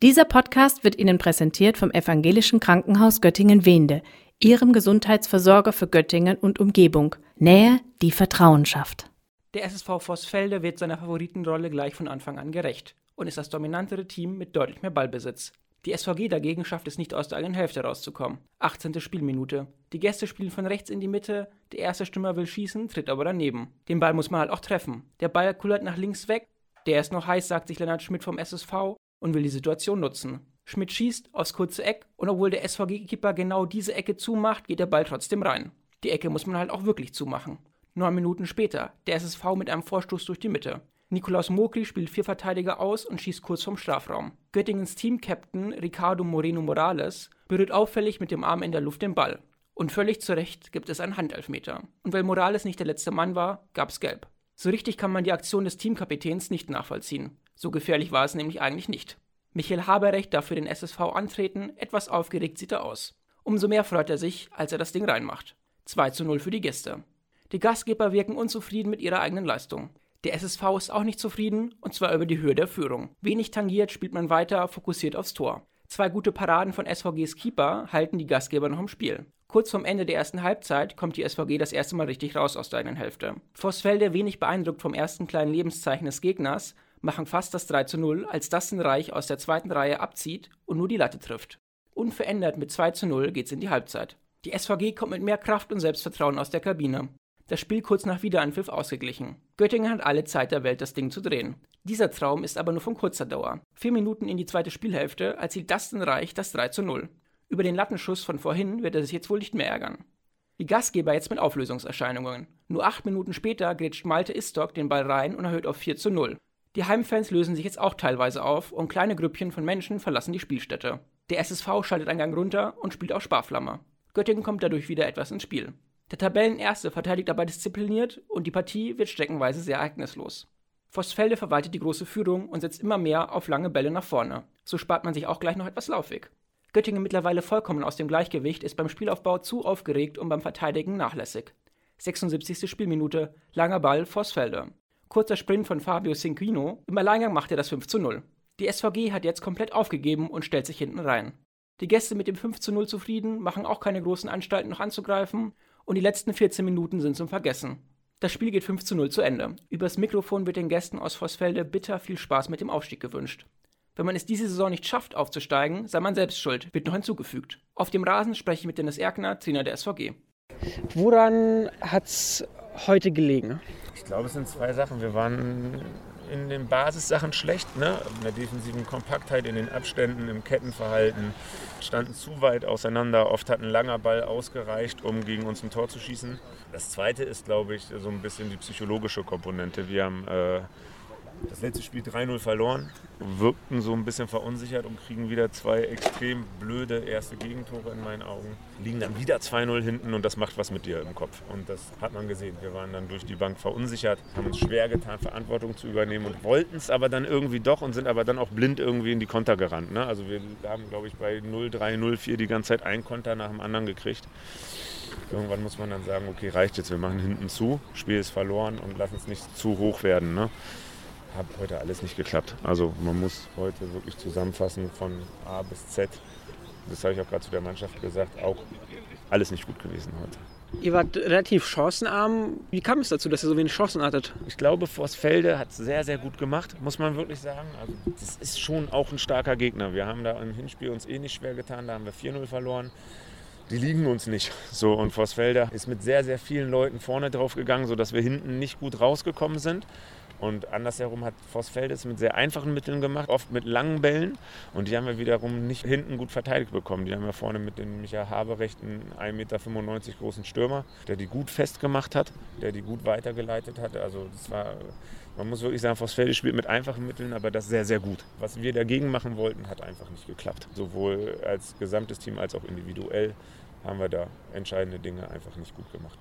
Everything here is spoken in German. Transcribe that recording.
Dieser Podcast wird Ihnen präsentiert vom Evangelischen Krankenhaus Göttingen-Wende, Ihrem Gesundheitsversorger für Göttingen und Umgebung. Nähe, die Vertrauen schafft. Der SSV Vossfelde wird seiner Favoritenrolle gleich von Anfang an gerecht und ist das dominantere Team mit deutlich mehr Ballbesitz. Die SVG dagegen schafft es nicht aus der eigenen Hälfte rauszukommen. 18. Spielminute. Die Gäste spielen von rechts in die Mitte, der erste Stürmer will schießen, tritt aber daneben. Den Ball muss man halt auch treffen. Der Ball kullert nach links weg, der ist noch heiß, sagt sich Lennart Schmidt vom SSV und will die Situation nutzen. Schmidt schießt aufs kurze Eck und obwohl der SVG-Keeper genau diese Ecke zumacht, geht der Ball trotzdem rein. Die Ecke muss man halt auch wirklich zumachen. Neun Minuten später, der SSV mit einem Vorstoß durch die Mitte. Nikolaus Mokri spielt vier Verteidiger aus und schießt kurz vom Strafraum. Göttingens Team-Captain Ricardo Moreno Morales berührt auffällig mit dem Arm in der Luft den Ball. Und völlig zu Recht gibt es einen Handelfmeter. Und weil Morales nicht der letzte Mann war, gab's Gelb. So richtig kann man die Aktion des Teamkapitäns nicht nachvollziehen. So gefährlich war es nämlich eigentlich nicht. Michael Haberrecht darf für den SSV antreten, etwas aufgeregt sieht er aus. Umso mehr freut er sich, als er das Ding reinmacht. 2 zu 0 für die Gäste. Die Gastgeber wirken unzufrieden mit ihrer eigenen Leistung. Der SSV ist auch nicht zufrieden, und zwar über die Höhe der Führung. Wenig tangiert spielt man weiter, fokussiert aufs Tor. Zwei gute Paraden von SVGs Keeper halten die Gastgeber noch im Spiel. Kurz vorm Ende der ersten Halbzeit kommt die SVG das erste Mal richtig raus aus der eigenen Hälfte. Vossfelde, wenig beeindruckt vom ersten kleinen Lebenszeichen des Gegners, machen fast das 3 zu 0, als Reich aus der zweiten Reihe abzieht und nur die Latte trifft. Unverändert mit 2 zu 0 geht's in die Halbzeit. Die SVG kommt mit mehr Kraft und Selbstvertrauen aus der Kabine. Das Spiel kurz nach Wiederanpfiff ausgeglichen. Göttingen hat alle Zeit der Welt, das Ding zu drehen. Dieser Traum ist aber nur von kurzer Dauer. Vier Minuten in die zweite Spielhälfte erzielt Reich das 3 zu 0. Über den Lattenschuss von vorhin wird er sich jetzt wohl nicht mehr ärgern. Die Gastgeber jetzt mit Auflösungserscheinungen. Nur acht Minuten später grätscht Malte Istok den Ball rein und erhöht auf 4 zu 0. Die Heimfans lösen sich jetzt auch teilweise auf und kleine Grüppchen von Menschen verlassen die Spielstätte. Der SSV schaltet einen Gang runter und spielt auf Sparflamme. Göttingen kommt dadurch wieder etwas ins Spiel. Der Tabellenerste verteidigt dabei diszipliniert und die Partie wird streckenweise sehr ereignislos. Vossfelde verwaltet die große Führung und setzt immer mehr auf lange Bälle nach vorne. So spart man sich auch gleich noch etwas Laufweg. Göttingen mittlerweile vollkommen aus dem Gleichgewicht, ist beim Spielaufbau zu aufgeregt und beim Verteidigen nachlässig. 76. Spielminute, langer Ball, Vossfelder. Kurzer Sprint von Fabio Cinquino, im Alleingang macht er das 5 zu 0. Die SVG hat jetzt komplett aufgegeben und stellt sich hinten rein. Die Gäste mit dem 5 zu 0 zufrieden, machen auch keine großen Anstalten noch anzugreifen und die letzten 14 Minuten sind zum Vergessen. Das Spiel geht 5 zu 0 zu Ende. Übers Mikrofon wird den Gästen aus Vossfelde bitter viel Spaß mit dem Aufstieg gewünscht. Wenn man es diese Saison nicht schafft, aufzusteigen, sei man selbst schuld, wird noch hinzugefügt. Auf dem Rasen spreche ich mit Dennis Erkner, Trainer der SVG. Woran hat es heute gelegen? Ich glaube, es sind zwei Sachen. Wir waren in den Basissachen schlecht, ne? in der defensiven Kompaktheit, in den Abständen, im Kettenverhalten, standen zu weit auseinander. Oft hat ein langer Ball ausgereicht, um gegen uns ein Tor zu schießen. Das zweite ist, glaube ich, so ein bisschen die psychologische Komponente. Wir haben äh, das letzte Spiel 3-0 verloren, wirkten so ein bisschen verunsichert und kriegen wieder zwei extrem blöde erste Gegentore in meinen Augen. Liegen dann wieder 2-0 hinten und das macht was mit dir im Kopf. Und das hat man gesehen. Wir waren dann durch die Bank verunsichert, haben uns schwer getan, Verantwortung zu übernehmen und wollten es aber dann irgendwie doch und sind aber dann auch blind irgendwie in die Konter gerannt. Ne? Also wir haben, glaube ich, bei 0-3, 0-4 die ganze Zeit einen Konter nach dem anderen gekriegt. Irgendwann muss man dann sagen, okay, reicht jetzt, wir machen hinten zu, Spiel ist verloren und lassen es nicht zu hoch werden. Ne? Hat heute alles nicht geklappt. Also man muss heute wirklich zusammenfassen von A bis Z. Das habe ich auch gerade zu der Mannschaft gesagt, auch alles nicht gut gewesen heute. Ihr wart relativ chancenarm. Wie kam es dazu, dass ihr so wenig Chancen hattet? Ich glaube, Forsfelde hat es sehr, sehr gut gemacht, muss man wirklich sagen. Also, das ist schon auch ein starker Gegner. Wir haben da im Hinspiel uns eh nicht schwer getan. Da haben wir 4-0 verloren. Die liegen uns nicht. So, und Forsfelder ist mit sehr, sehr vielen Leuten vorne drauf gegangen, sodass wir hinten nicht gut rausgekommen sind. Und andersherum hat Vossfeld es mit sehr einfachen Mitteln gemacht, oft mit langen Bällen. Und die haben wir wiederum nicht hinten gut verteidigt bekommen. Die haben wir vorne mit dem Michael Haberecht einen 1,95 Meter großen Stürmer, der die gut festgemacht hat, der die gut weitergeleitet hat. Also das war, man muss wirklich sagen, Vossfelde spielt mit einfachen Mitteln, aber das sehr, sehr gut. Was wir dagegen machen wollten, hat einfach nicht geklappt. Sowohl als gesamtes Team als auch individuell haben wir da entscheidende Dinge einfach nicht gut gemacht.